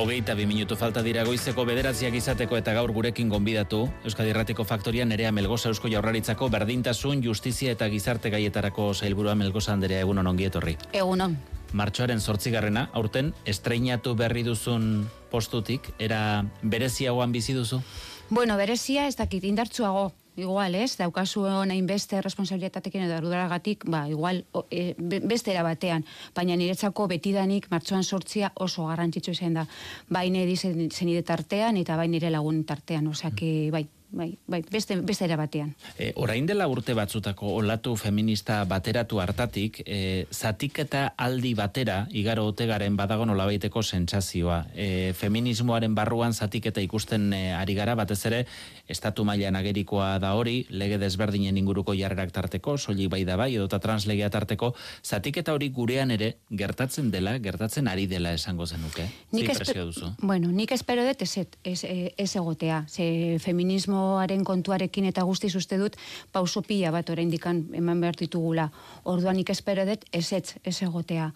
Hogeita bi minutu falta dira goizeko bederatziak izateko eta gaur gurekin gonbidatu, Euskadi Erratiko Faktoria nerea Melgoza Eusko Jaurlaritzako berdintasun, justizia eta gizarte gaietarako zailburua Melgoza Anderea egunon ongietorri. Egunon. Martxoaren sortzigarrena, aurten, estreinatu berri duzun postutik, era bereziagoan bizi duzu? Bueno, berezia ez dakit indartsuago, igual, ez? Daukazu nahin beste responsabilitatekin edo ardudaragatik, ba, igual, o, e, beste erabatean. Baina niretzako betidanik martxoan sortzia oso garrantzitsu izan da. Bai nire zenide tartean eta bai nire lagun tartean. Osea, bai, bai, bai, beste, beste era batean. E, orain dela urte batzutako olatu feminista bateratu hartatik, e, zatik eta aldi batera, igaro otegaren badago nolabaiteko sentsazioa. E, feminismoaren barruan zatik eta ikusten e, ari gara, batez ere, estatu mailan agerikoa da hori, lege desberdinen inguruko jarrerak tarteko, soilik bai da bai, edota translegea tarteko, zatik eta hori gurean ere, gertatzen dela, gertatzen ari dela esango zenuke. Nik duzu? Bueno, nik espero dut ez, ez, ez egotea. Ze feminismo feminismoaren kontuarekin eta guzti uste dut pauso pila bat oraindik eman behar ditugula. Orduan ik espero dut ez ez egotea.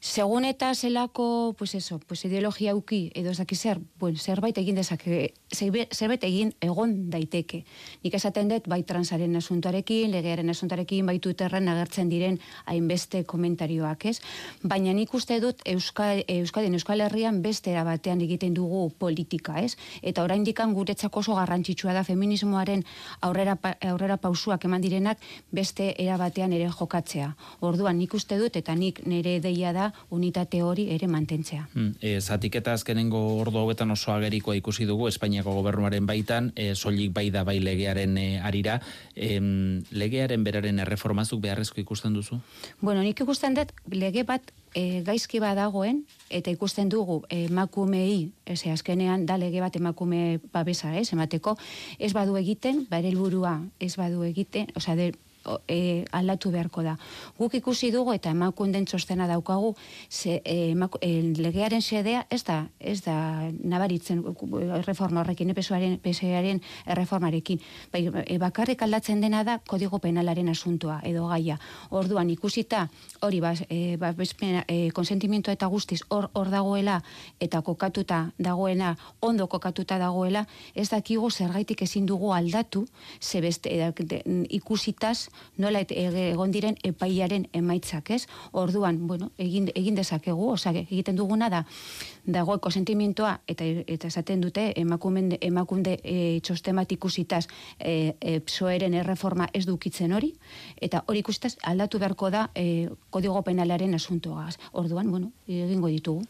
Segun eta zelako, pues eso, pues ideologia uki, edo ez zer, buen, zerbait egin dezake, zerbait egin egon daiteke. Nik esaten dut, bai transaren asuntarekin, legearen asuntarekin, bai Twitterren agertzen diren hainbeste komentarioak, ez? Baina nik uste dut Euskal, Euskadien Euskal Herrian beste batean egiten dugu politika, ez? Eta orain dikan guretzako oso garrantzitsua da feminismoaren aurrera, aurrera pausuak eman direnak beste erabatean ere jokatzea. Orduan nik uste dut, eta nik nire deia da, unitate hori ere mantentzea. Hmm, e, zatik eta azkenengo ordu hauetan oso agerikoa ikusi dugu Espainiako gobernuaren baitan, e, soilik bai da bai legearen e, arira, e, legearen beraren erreformazuk beharrezko ikusten duzu? Bueno, nik ikusten dut lege bat e, gaizki badagoen eta ikusten dugu emakumei, ez azkenean da lege bat emakume babesa, ez, emateko, ez badu egiten, bare helburua ez badu egiten, osea, e, aldatu beharko da. Guk ikusi dugu eta emakunden txostena daukagu ze, e, e, legearen xedea ez da, ez da nabaritzen reforma horrekin, epesuaren pesearen reformarekin. Bai, e, bakarrik aldatzen dena da kodigo penalaren asuntua edo gaia. Orduan ikusita hori ba, e, ba, e, konsentimiento eta guztiz hor, hor dagoela eta kokatuta dagoena, ondo kokatuta dagoela, ez dakigu zergaitik ezin dugu aldatu, ze beste, e, ikusitaz nola egon diren epaiaren emaitzak, ez? Orduan, bueno, egin, egin dezakegu, osea, egiten duguna da, dago konsentimientoa, eta eta esaten dute, emakumen, emakunde e, txostemat ikusitaz, e, e, psoeren erreforma ez dukitzen hori, eta hori ikusitaz aldatu beharko da e, kodigo penalaren asuntoaz. Orduan, bueno, egingo ditugu.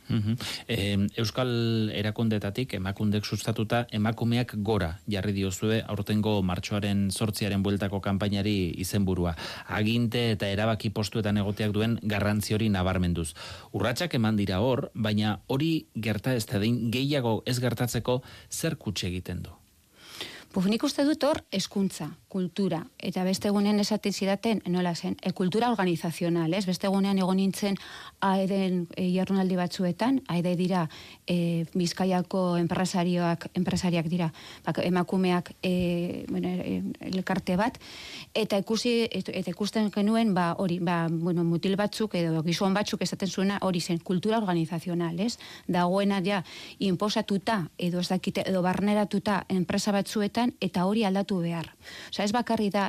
Euskal erakundetatik, emakundek sustatuta, emakumeak gora jarri diozue, aurtengo martxoaren sortziaren bueltako kanpainari izenburua. Aginte eta erabaki postuetan egoteak duen garrantzi hori nabarmenduz. Urratsak eman dira hor, baina hori gerta ez da gehiago ez gertatzeko zer kutxe egiten du. Buf, nik uste dut hor, eskuntza, kultura, eta beste egunean esaten zidaten, nola zen, e, kultura organizazional, ez? Beste egunean egon nintzen aeden e, jarrunaldi batzuetan, aede dira e, bizkaiako enpresarioak, enpresariak dira, bak, emakumeak e, bueno, e, elkarte bat, eta ikusi, eta ikusten genuen, ba, hori, ba, bueno, mutil batzuk, edo gizon batzuk esaten zuena, hori zen, kultura organizazional, ez? Dagoena ja, imposatuta, edo ez dakite, edo barneratuta enpresa batzuetan, eta hori aldatu behar. Osa, ez bakarri da,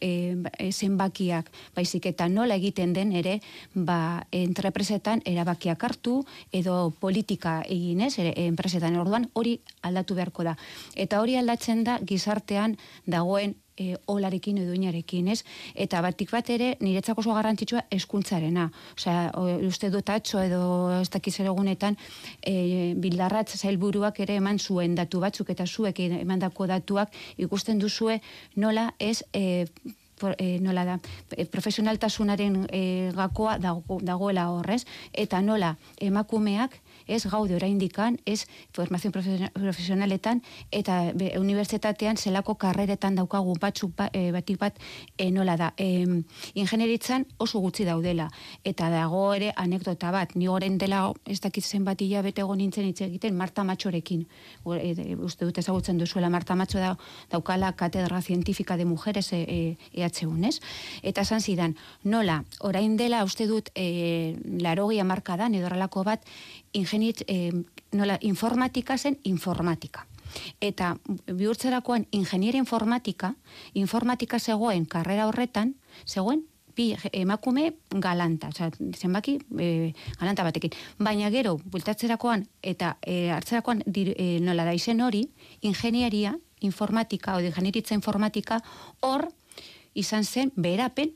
e, zenbakiak, baizik eta nola egiten den ere, ba, entrepresetan erabakiak hartu, edo politika eginez, ere, enpresetan orduan, hori aldatu beharko da. Eta hori aldatzen da, gizartean dagoen e, olarekin edo inarekin, ez? Eta batik bat ere, niretzako oso garrantzitsua eskuntzarena. Osea, uste dut atxo edo ez dakiz egunetan, e, bildarratz zailburuak ere eman zuen datu batzuk eta zuek emandako datuak ikusten duzue nola ez e, e, nola da, e, profesionaltasunaren e, gakoa dago, dagoela horrez, eta nola emakumeak ez gaude oraindikan, ez formazio profesionaletan eta be, unibertsitatean zelako karreretan daukagu batzuk ba, e, batik bat e, nola da. E, ingenieritzan oso gutxi daudela eta dago ere anekdota bat. Ni orain dela ez dakit zenbat hilabete egon nintzen hitz egiten Marta Matxorekin. E, uste dut ezagutzen duzuela Marta Matxo da daukala katedra científica de mujeres e, e, ez? Eta esan zidan, nola, orain dela, uste dut, e, larogia marka da, edorralako bat, ingeniet, e, nola, informatika zen informatika. Eta bihurtzerakoan ingeniera informatika, informatika zegoen karrera horretan, zegoen bi emakume galanta, oza, zenbaki e, galanta batekin. Baina gero, bultatzerakoan eta e, hartzerakoan dir, e, nola da izen hori, ingenieria informatika, o ingenieritza informatika, hor izan zen beherapen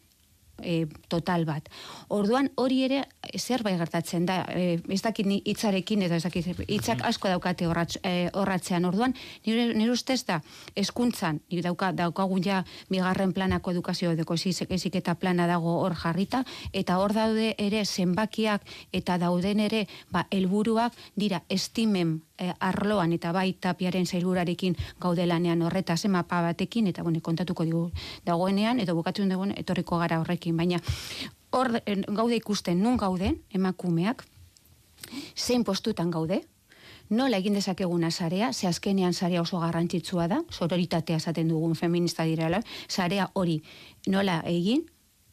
e, total bat. Orduan hori ere zerbait gertatzen da, e, ez dakit hitzarekin edo ez dakit hitzak asko daukate horratz, e, horratzean. Orduan nire, nire ustez da hezkuntzan ni dauka daukagun ja bigarren planako edukazio edo ezik eta plana dago hor jarrita eta hor daude ere zenbakiak eta dauden ere ba helburuak dira estimen e, arloan eta bai tapiaren zailurarekin gaudelanean horretaz mapa batekin eta bueno, kontatuko digu dagoenean edo bukatzen dugun etorriko gara horrekin. Baina hor gaude ikusten nun gauden emakumeak zein postutan gaude nola egin dezakeguna sarea, ze azkenean sarea oso garrantzitsua da, sororitatea esaten dugun feminista direla, sarea hori nola egin,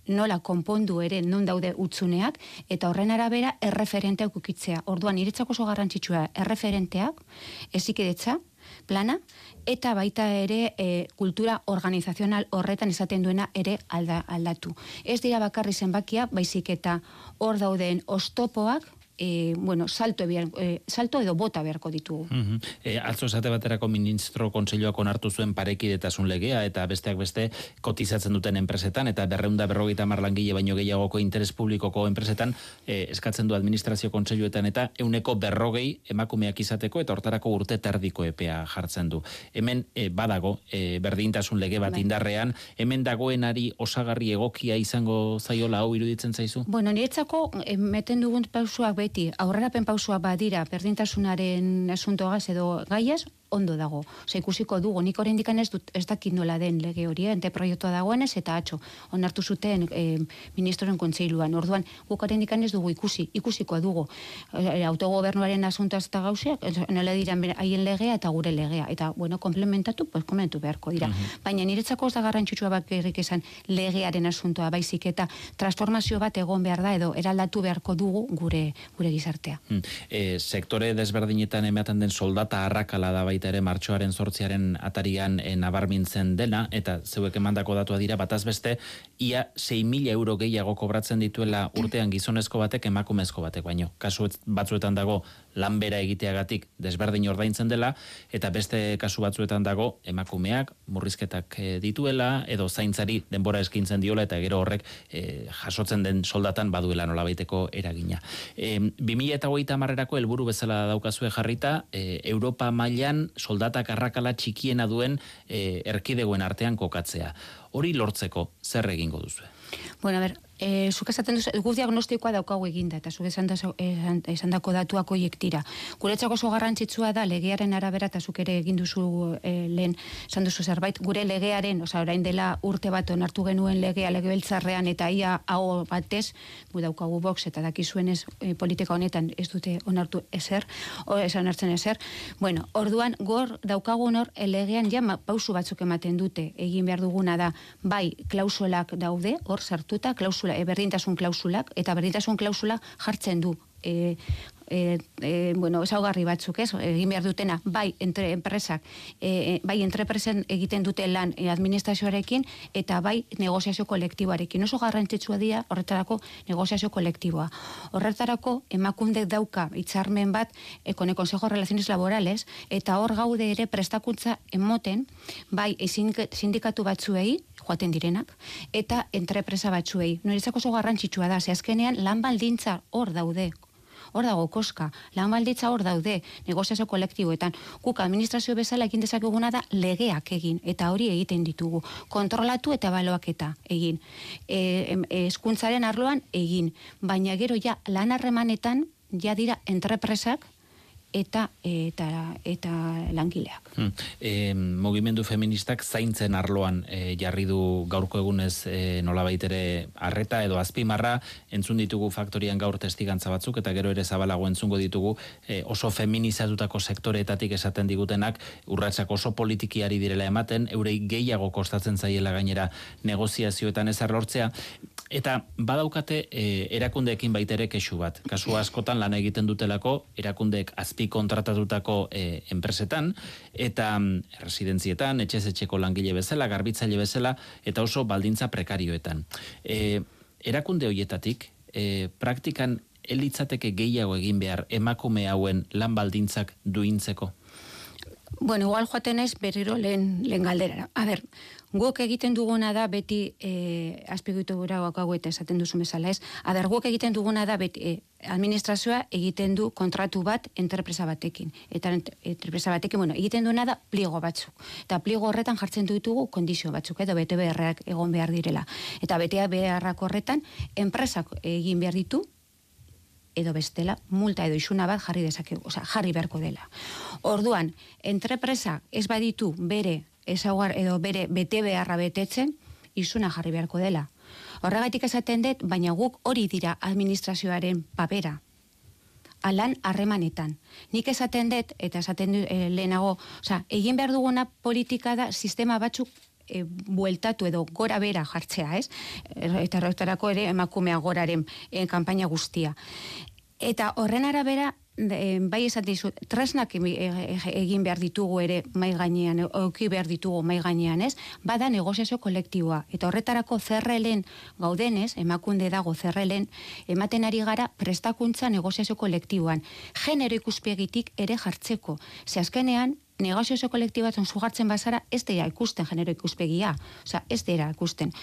nola konpondu ere non daude utzuneak, eta horren arabera erreferenteak ukitzea. Orduan, iretzako oso garrantzitsua erreferenteak, ezikidetza, plana, eta baita ere e, kultura organizazional horretan esaten duena ere alda, aldatu. Ez dira bakarri zenbakia, baizik eta hor dauden ostopoak, e, bueno, salto, ebiar, e, salto edo bota beharko ditugu. Mm -hmm. e, atzo esate baterako ministro kontseiloak onartu zuen parekidetasun legea eta besteak beste kotizatzen duten enpresetan eta berreunda berrogeita marlangile baino gehiagoko interes publikoko enpresetan e, eskatzen du administrazio kontseiluetan eta euneko berrogei emakumeak izateko eta hortarako urte terdiko epea jartzen du. Hemen e, badago e, berdintasun lege bat bai. indarrean, hemen dagoenari osagarri egokia izango zaiola hau iruditzen zaizu? Bueno, niretzako, meten dugun pausuak beti aurrerapen pausua badira berdintasunaren asuntoagaz edo gaiaz, ondo dago. Osa, ikusiko dugu, nik oraindik ez dut ez dakit nola den lege hori, ente proiektua dagoenez eta atxo onartu zuten e, ministroren kontseiluan. Orduan, guk oraindik ez dugu ikusi, ikusiko dugu. E, autogobernuaren asunta eta gauzeak, nola dira haien legea eta gure legea. Eta, bueno, komplementatu, pues komplementu beharko dira. Mhm. Baina niretzako ez da garrantzitsua bat errik esan legearen asuntoa baizik eta transformazio bat egon behar da edo eraldatu beharko dugu gure gure gizartea. Hmm. E, sektore desberdinetan ematen den soldata arrakala da baita ere martxoaren sortziaren atarian e, nabarmintzen dena, eta zeuek emandako datua dira, bataz beste, ia 6.000 euro gehiago kobratzen dituela urtean gizonezko batek emakumezko batek, baino, kasu batzuetan dago lanbera egiteagatik desberdin ordaintzen dela, eta beste kasu batzuetan dago emakumeak murrizketak e, dituela, edo zaintzari denbora eskintzen diola, eta gero horrek e, jasotzen den soldatan baduela nola baiteko eragina. E, 2000 eta marrerako helburu bezala daukazue jarrita, e, Europa mailan soldatak arrakala txikiena duen e, erkidegoen artean kokatzea. Hori lortzeko zer egingo duzu? Bueno, a ver, e, zuk esaten duzu, guz diagnostikoa daukagu eginda, eta zuk esan, esan dako datuak oiek tira. Guretzako oso garrantzitsua da, legearen arabera, eta zuk ere egin duzu e, lehen, esan duzu zerbait, gure legearen, oza, orain dela urte bat onartu genuen legea legebeltzarrean, eta ia hau batez, gu daukagu box, eta dakizuen ez e, politika honetan ez dute onartu ezer, o esan hartzen ezer. Bueno, orduan, gor daukagu hor, legean ja pausu batzuk ematen dute, egin behar duguna da, bai, klausulak daude, hor sartuta, klausula berdintasun klausulak, eta berdintasun klausula jartzen du e, e, e, bueno, esaugarri batzuk, ez, egin behar dutena, bai, entre enpresak, e, bai, entrepresen egiten dute lan e, administrazioarekin, eta bai, negoziazio kolektiboarekin. Oso garrantzitsua dira, horretarako, negoziazio kolektiboa. Horretarako, emakunde dauka, itxarmen bat, ekone Consejo Relaciones Laborales, eta hor gaude ere prestakuntza emoten, bai, sindikatu batzuei, joaten direnak, eta entrepresa batzuei. Noretzako oso garrantzitsua da, ze azkenean lan baldintza hor daude, hor dago koska, lan balditza hor daude, negoziazio kolektiboetan, guk administrazio bezala egin dezakeguna da legeak egin, eta hori egiten ditugu, kontrolatu eta baloak eta egin, e, eskuntzaren arloan egin, baina gero ja lan harremanetan, ja dira entrepresak, eta eta eta langileak. Hmm. E, mugimendu feministak zaintzen arloan e, jarri du gaurko egunez e, nolabait ere arreta edo azpimarra entzun ditugu faktorian gaur testigantza batzuk eta gero ere zabalago entzungo ditugu e, oso feminizatutako sektoreetatik esaten digutenak urratsak oso politikiari direla ematen eurei gehiago kostatzen zaiela gainera negoziazioetan ez lortzea eta badaukate e, erakundeekin baitere kexu bat. Kasu askotan lan egiten dutelako erakundeek azpi kontratatutako e, enpresetan eta mm, residentzietan, etxez etxeko langile bezala, garbitzaile bezala eta oso baldintza prekarioetan. E, erakunde hoietatik e, praktikan elitzateke gehiago egin behar emakume hauen lan baldintzak duintzeko? Bueno, igual joaten ez berriro lehen, lehen galdera. A ber, guk egiten duguna da beti e, azpigutu gura hau eta esaten duzu mesala ez. A ber, guk egiten duguna da beti e, administrazioa egiten du kontratu bat enterpresa batekin. Eta enterpresa batekin, bueno, egiten duena da pliego batzuk. Eta pliego horretan jartzen ditugu kondizio batzuk, edo bete beharrak egon behar direla. Eta betea beharrak horretan, enpresak egin behar ditu, edo bestela multa edo isuna bat jarri dezakegu, osea, jarri beharko dela. Orduan, entrepresa ez baditu bere ezaguar edo bere bete beharra betetzen, isuna jarri beharko dela. Horregatik esaten dut, baina guk hori dira administrazioaren papera. Alan harremanetan. Nik esaten dut, eta esaten du e, lehenago, osea, egin behar duguna politika da sistema batzuk e, bueltatu edo gora bera jartzea, ez? Eta horretarako ere emakumea goraren e, kanpaina guztia. Eta horren arabera, de, bai esan dizu, tresnak egin behar ditugu ere mai gainean, auki behar ditugu mai gainean, ez? Bada negoziazio kolektiboa. Eta horretarako zerrelen gaudenez, emakunde dago zerrelen, ematen ari gara prestakuntza negoziazio kolektiboan. Genero ikuspegitik ere jartzeko. Ze azkenean, negozio kolektibatzen sugartzen bazara, ez dira ikusten genero ikuspegia. Osa, ez dira ikusten.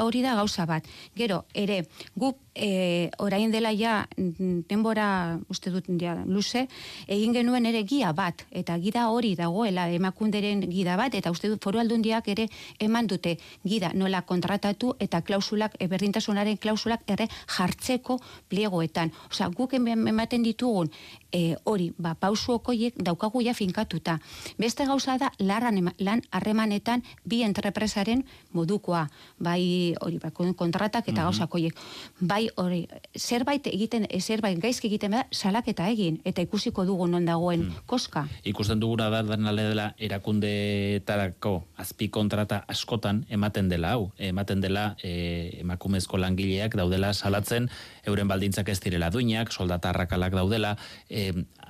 Hori da gauza bat. Gero, ere, gu e, orain dela ja, denbora, uste dut, ja, luze, egin genuen ere gia bat, eta gida hori dagoela emakunderen gida bat, eta uste dut foru aldundiak ere eman dute gida nola kontratatu eta klausulak, berdintasunaren klausulak ere jartzeko pliegoetan. Osa, guk ematen ditugun e, hori, ba, pausu okoiek daukagu ja finkatuta. Beste gauza da, lan harremanetan bi entrepresaren modukoa, bai hori, ba, kontratak eta mm -hmm. Bai hori, zerbait egiten, zerbait gaizki egiten da, salaketa egin, eta ikusiko dugu non dagoen mm. koska. Ikusten duguna da, dena dela, erakundeetarako azpi kontrata askotan ematen dela, hau, ematen dela e, emakumezko langileak daudela salatzen, euren baldintzak ez direla duinak, soldatarrakalak daudela, e,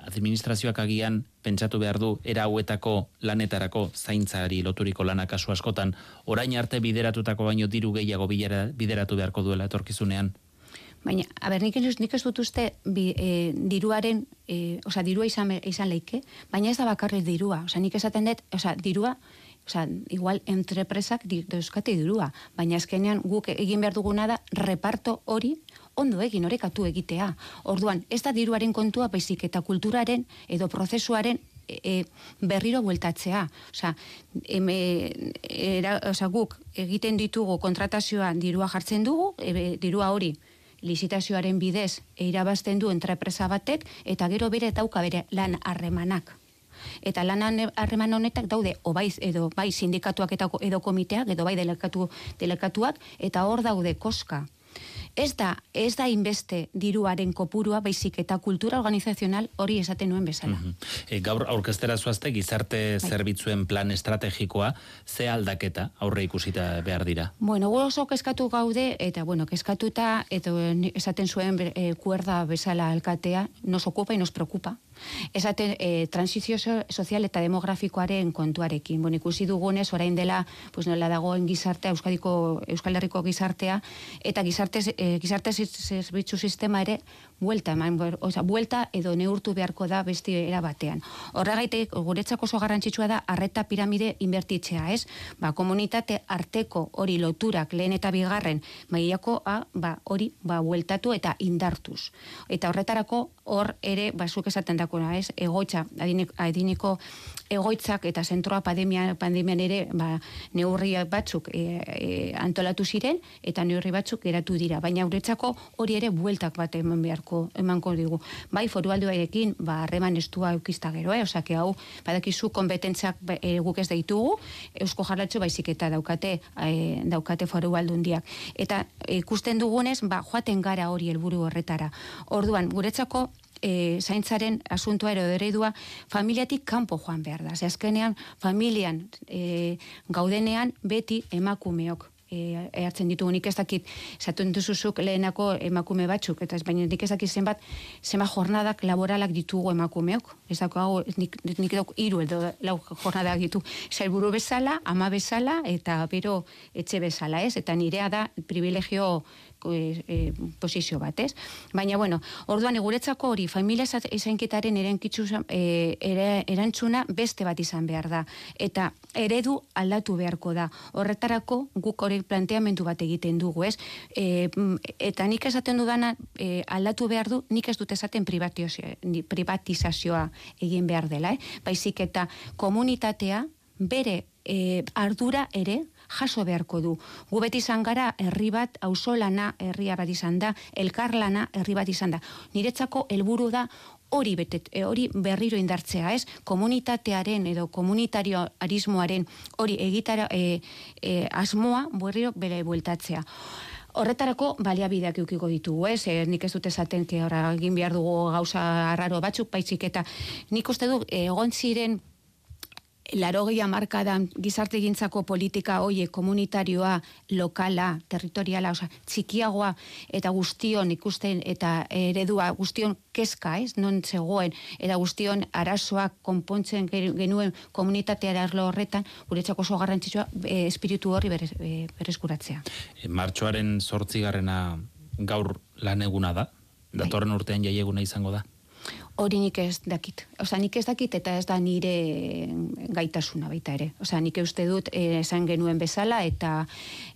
administrazioak agian pentsatu behar du era hauetako lanetarako zaintzari loturiko lanak kasu askotan orain arte bideratutako baino diru gehiago bideratu beharko duela etorkizunean. Baina, a ber, nik, nik ez dut uste bi, e, diruaren, e, oza, dirua izan, izan leike, baina ez da bakarri dirua. Oza, nik esaten dut, oza, dirua, oza, igual entrepresak dauzkate dirua, baina ezkenean guk egin behar duguna da reparto hori ondo egin orekatu egitea. Orduan, ez da diruaren kontua baizik eta kulturaren edo prozesuaren e, e berriro bueltatzea. Osa, eme, era, osa, guk egiten ditugu kontratazioan dirua jartzen dugu, e, dirua hori lizitazioaren bidez irabazten du entrepresa batek, eta gero bere dauka bere lan harremanak. Eta lan harreman honetak daude, o bai, edo bai sindikatuak eta edo komiteak, edo bai delegatu, delegatuak, eta hor daude koska ez da, ez da inbeste diruaren kopurua, baizik eta kultura organizazional hori esaten nuen bezala. Mm -hmm. gaur aurkestera zuazte, gizarte bai. zerbitzuen plan estrategikoa, ze aldaketa aurre ikusita behar dira? Bueno, oso keskatu gaude, eta bueno, keskatuta, eta esaten zuen e, kuerda bezala alkatea, nos ocupa y nos preocupa, Esaten, e, transizio sozial eta demografikoaren kontuarekin. Bon, ikusi dugunez, orain dela, pues, nola dagoen gizartea, Euskadiko, Euskal Herriko gizartea, eta gizarte, e, gizarte zerbitzu sistema ere, buelta, eman, oza, buelta edo neurtu beharko da besti era batean. Horregaitek, guretzako oso garrantzitsua da, arreta piramide inbertitzea, ez? Ba, komunitate arteko hori loturak lehen eta bigarren, mailako, ba, hori, ba, bueltatu eta indartuz. Eta horretarako, hor ere, basuk esaten dakona, ez? Egoitza, adiniko egoitzak eta zentroa pandemia, pandemian ere, ba, neurri batzuk e, e, antolatu ziren, eta neurri batzuk geratu dira. Baina guretzako hori ere bueltak bat eman beharko emanko digu. Bai, foru alduarekin, ba, harreman estua eukizta gero, eh? osake hau, badakizu kompetentzak e, guk ez ditugu, eusko jarratxo baizik eta daukate, e, daukate foru aldundiak. Eta ikusten dugunez, ba, joaten gara hori helburu horretara. Orduan, guretzako, e, zaintzaren asuntua ero eredua familiatik kanpo joan behar da. Ze azkenean, familian e, gaudenean beti emakumeok e, ehartzen ditugu. Nik ez dakit zatuen duzuzuk lehenako emakume batzuk eta ez baina nik ez dakit zenbat zenbat jornadak laboralak ditugu emakumeok. Ez dako hau nik, nik dauk iru edo lau jornadak ditu. Zailburu bezala, ama bezala eta bero etxe bezala ez? Eta nirea da privilegio e, e, posizio bat, ez? Baina, bueno, orduan, eguretzako hori, familia izainketaren erenkitzu e, ere, erantzuna beste bat izan behar da. Eta eredu aldatu beharko da. Horretarako guk hori planteamendu bat egiten dugu, ez? E, eta nik esaten dudana e, aldatu behar du, nik ez dut esaten privatizazioa egin behar dela, eh? Baizik eta komunitatea bere e, ardura ere jaso beharko du. Gu beti izan gara herri bat auzolana herria bat izan da, elkarlana herri bat izan da. Niretzako helburu da hori betet, e, hori berriro indartzea, ez? Komunitatearen edo komunitario arismoaren hori egitara e, e, asmoa berriro bere bueltatzea. Horretarako baliabideak eukiko ditugu, ez? E, nik ez dut esaten, que egin behar dugu gauza arraro batzuk, paitzik eta nik uste du, egon ziren larogia markadan gizarte gintzako politika hoie komunitarioa, lokala, territoriala, oza, txikiagoa eta guztion ikusten eta eredua guztion keska, ez, non zegoen, eta guztion arazoak konpontzen genuen komunitatea arlo horretan, guretzako oso garrantzitsua e, espiritu horri berez, e, berezkuratzea. E, martxoaren sortzigarrena gaur lan eguna da? Bai. Datorren urtean jaieguna izango da? Hori nik ez dakit. Osa, nik ez dakit eta ez da nire gaitasuna baita ere. Osa, nik uste dut eh, esan genuen bezala eta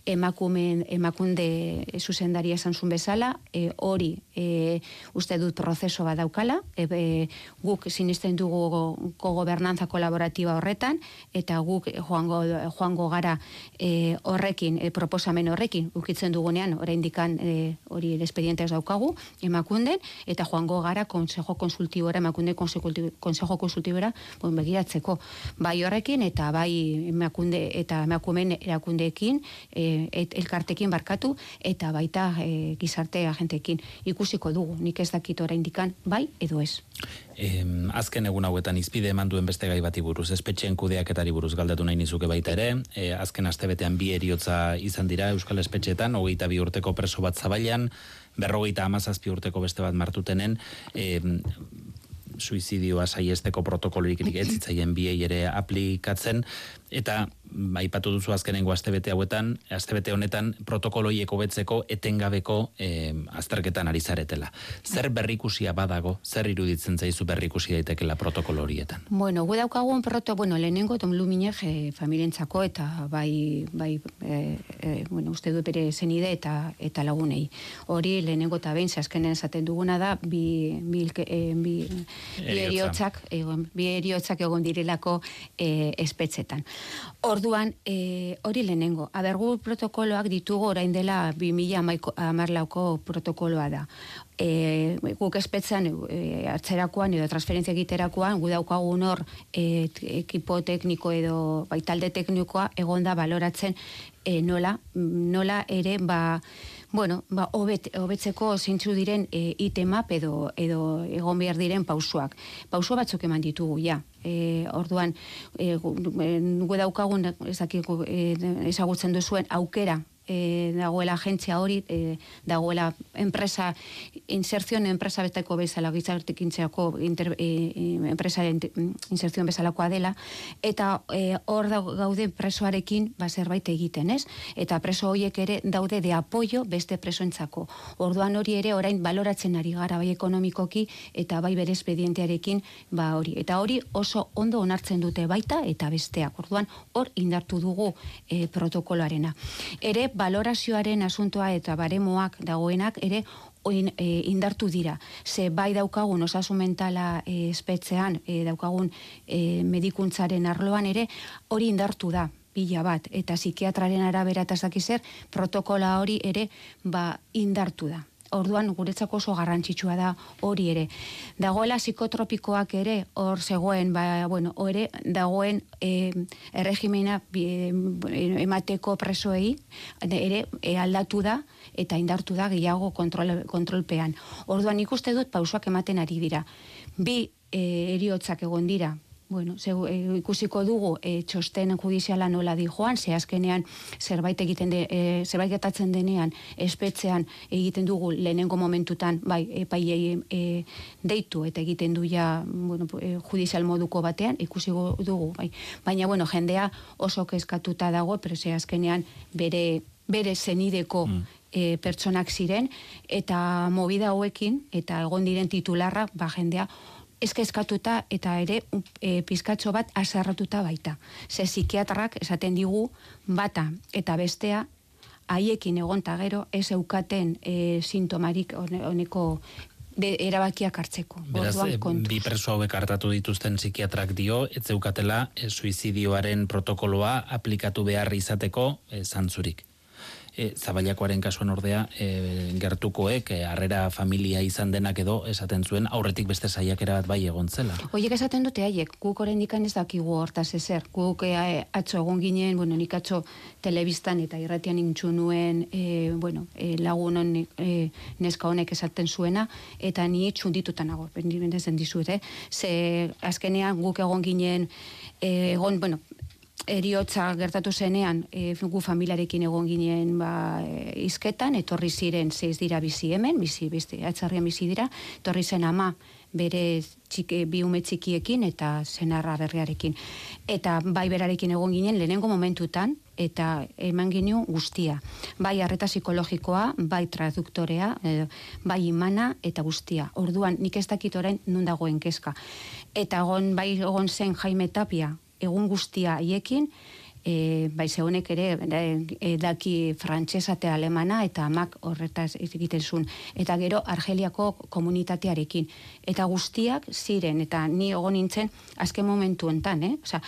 emakumen, emakunde zuzendaria esan zuen bezala, e, hori e, uste dut prozeso bat daukala, e, guk sinisten dugu gobernantza kolaboratiba horretan, eta guk joango, joango gara e, horrekin, e, proposamen horrekin, ukitzen dugunean, oraindikan e, hori ez daukagu, emakunden, eta joango gara konsejo konsultatiba konsultibora, emakunde konsejo konsultibora, bon, begiratzeko, bai horrekin eta bai emakunde eta emakumen erakundeekin, e, et, elkartekin barkatu, eta baita e, gizarte agenteekin. Ikusiko dugu, nik ez dakit indikan, bai edo ez. E, azken egun hauetan izpide eman duen beste gai bati buruz, espetxeen kudeaketari buruz galdatu nahi nizuke baita ere, e, azken astebetean bi eriotza izan dira Euskal Espetxeetan, hogeita bi urteko preso bat zabailan, berrogeita amazazpi urteko beste bat martutenen, e, suizidioa saiesteko protokolorik ez zitzaien biei ere aplikatzen, eta aipatu duzu azkenengo astebete hauetan, astebete honetan protokoloieko betzeko etengabeko eh, azterketan ari zaretela. Zer berrikusia badago, zer iruditzen zaizu berrikusi daitekela protokolo horietan? Bueno, gu daukagun proto, bueno, lehenengo tom luminek e, familientzako eta bai, bai e, e, bueno, uste du bere zenide eta eta lagunei. Hori lehenengo eta behin, azkenen zaten duguna da, bi, bi, e, bi, bi eriotzak, egon, bi eriotzak egon direlako e, espetzetan. Orduan, e, hori lehenengo, abergu protokoloak ditugu orain dela 2000 amarlauko protokoloa da. E, guk espetzen e, hartzerakoan edo transferentzia egiterakoan, gu daukagun hor e, ekipo tekniko edo baitalde teknikoa egonda baloratzen e, nola, nola ere ba, bueno, ba, obet, obetzeko zeintzu diren e, itemap edo, edo egon behar diren pausuak. Pausu batzuk eman ditugu, ja. E, orduan, e, gu, e, daukagun, ezakiko, e, ezagutzen duzuen aukera e, dagoela agentzia hori, e, dagoela enpresa, inserzion enpresa betako bezala, gizartik intzeako e, e, enpresa inserzion bezalakoa dela, eta e, hor da, gaude presoarekin ba, zerbait egiten, ez? Eta preso horiek ere daude de apoio beste presoentzako. Orduan hori ere orain baloratzen ari gara bai ekonomikoki eta bai bere espedientearekin ba hori. Eta hori oso ondo onartzen dute baita eta besteak. Orduan hor indartu dugu e, protokoloarena. Ere balorazioaren asuntoa eta baremoak dagoenak ere oin, e, indartu dira. Ze bai daukagun osasun mentala e, espetzean, e, daukagun e, medikuntzaren arloan ere hori indartu da. pila bat, eta psikiatraren arabera eta zer, protokola hori ere ba, indartu da orduan guretzako oso garrantzitsua da hori ere. Dagoela psikotropikoak ere hor zegoen, ba, bueno, ere dagoen e, erregimena emateko presoei ere e, aldatu da eta indartu da gehiago kontrol, kontrolpean. Orduan ikuste dut pausoak ematen ari dira. Bi e, eriotzak egon dira, bueno, e, ikusiko dugu e, txosten judiziala nola di joan, ze azkenean zerbait egiten de, e, zerbait getatzen denean espetzean egiten dugu lehenengo momentutan, bai, epaiei e, deitu eta egiten du ja, bueno, judizial moduko batean, ikusiko dugu, bai. Baina, bueno, jendea oso kezkatuta dago, pero ze azkenean bere, bere zenideko mm. e, pertsonak ziren, eta movida hauekin, eta egon diren titularra, ba, jendea eskatuta eta ere e, pizkatxo bat azarratuta baita. Ze psikiatrak esaten digu bata eta bestea haiekin egon gero ez eukaten e, sintomarik honeko de erabakiak hartzeko. Beraz, e, bi preso hauek hartatu dituzten psikiatrak dio, ez zeukatela e, suizidioaren protokoloa aplikatu behar izateko e, zantzurik e, zabailakoaren kasuan ordea e, gertukoek e, harrera familia izan denak edo esaten zuen aurretik beste saiakera bat bai egon zela. Oiek esaten dute haiek, guk oraindik ez dakigu hortaz ezer. Guk e, atzo egon ginen, bueno, nik atzo telebistan eta irratian intxu nuen e, bueno, e, lagunon e, neska honek esaten zuena eta ni txundituta nago, bendimendezen dizut, eh? Ze azkenean guk egon ginen e, egon, bueno, eriotza gertatu zenean e, gu familiarekin egon ginen ba, e, izketan, etorri ziren zeiz dira bizi hemen, bizi, bizi, atzarrian bizi dira, etorri zen ama bere txike, bi ume txikiekin eta zenarra berriarekin. Eta bai berarekin egon ginen lehenengo momentutan, eta eman ginen guztia. Bai arreta psikologikoa, bai traduktorea, e, bai imana eta guztia. Orduan nik ez dakit orain nun dagoen kezka. Eta egon, bai egon zen Jaime Tapia, egun guztia haiekin, e, bai zeunek ere e, daki frantsesate alemana eta amak horretaz egiten zuen. Eta gero Argeliako komunitatearekin. Eta guztiak ziren, eta ni egon nintzen azken momentu enten, eh? Osa,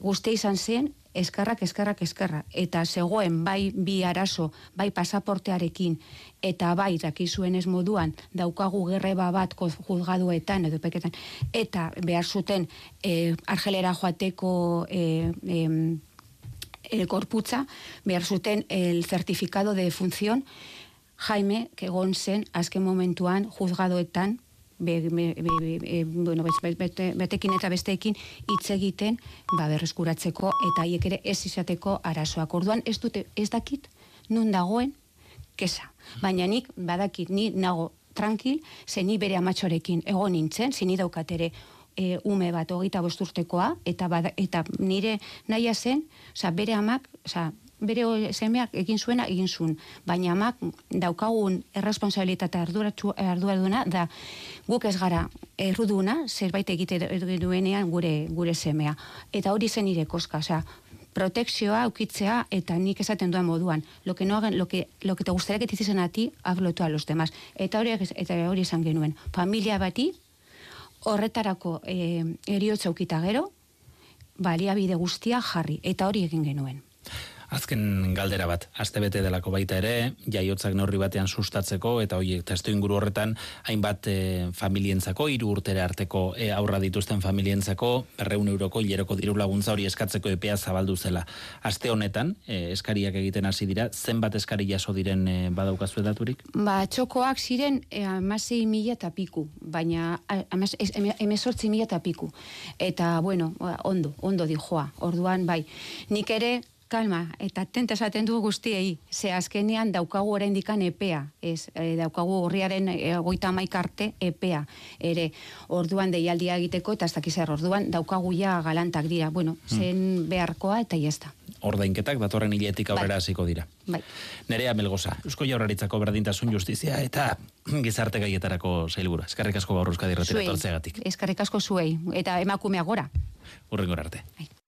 guztia izan zen, eskarrak, eskarrak, eskarra. Eta zegoen bai bi arazo, bai pasaportearekin, eta bai dakizuen ez moduan, daukagu gerreba bat juzgaduetan, edo peketan, eta behar zuten e, argelera joateko e, e, e, korputza, behar zuten el certificado de función, Jaime, que egon zen, azken momentuan, juzgadoetan, be, be, be, be, bueno, bete, betekin eta besteekin hitz egiten ba, berreskuratzeko eta haiek ere ez izateko arazoak. Orduan ez dute ez dakit nun dagoen kesa. Baina nik badakit ni nago tranquil, ze ni bere amatxorekin egon nintzen, zini daukatere e, ume bat hogeita bosturtekoa, eta, eta nire naia zen, oza, bere amak, oza, bere semeak egin zuena egin zuen, baina amak daukagun erresponsabilitatea arduraduna da guk ez gara erruduna zerbait egite duenean gure gure semea. Eta hori zen nire koska, osea, protekzioa ukitzea eta nik esaten duan moduan. Lo que no hagan, lo que, lo que te gustaría que te hiciesen a ti, hazlo tú a los demás. Eta hori, eta hori esan genuen. Familia bati, horretarako eh, eriotza ukita gero, baliabide guztia jarri. Eta hori egin genuen. Azken galdera bat, astebete delako baita ere, jaiotzak neurri batean sustatzeko, eta horiek testu inguru horretan, hainbat e, familientzako, hiru urtere arteko e, aurra dituzten familientzako, berreun euroko hileroko diru laguntza hori eskatzeko epea zabaldu zela. Aste honetan, e, eskariak egiten hasi dira, zenbat eskari jaso diren e, badaukazu edaturik? Ba, txokoak ziren e, amasei mila eta piku, baina emezortzi mila eta piku. Eta, bueno, ondo, ondo di joa, orduan, bai, nik ere, kalma, eta tenta esaten du guztiei, ze azkenean daukagu oraindikan epea, ez, e, daukagu horriaren e, goita maikarte epea, ere, orduan deialdia egiteko, eta ez dakizar, orduan daukagu ja galantak dira, bueno, hmm. zen beharkoa eta jazta. Ordainketak datorren hiletik aurrera bai. dira. Bai. Nerea Melgoza, Eusko Jaurlaritzako berdintasun justizia eta gizarte gaietarako zailbura. Eskarrik asko gaur Euskadi Eskarrik asko zuei, eta emakumea gora. Urrengor arte. Bai.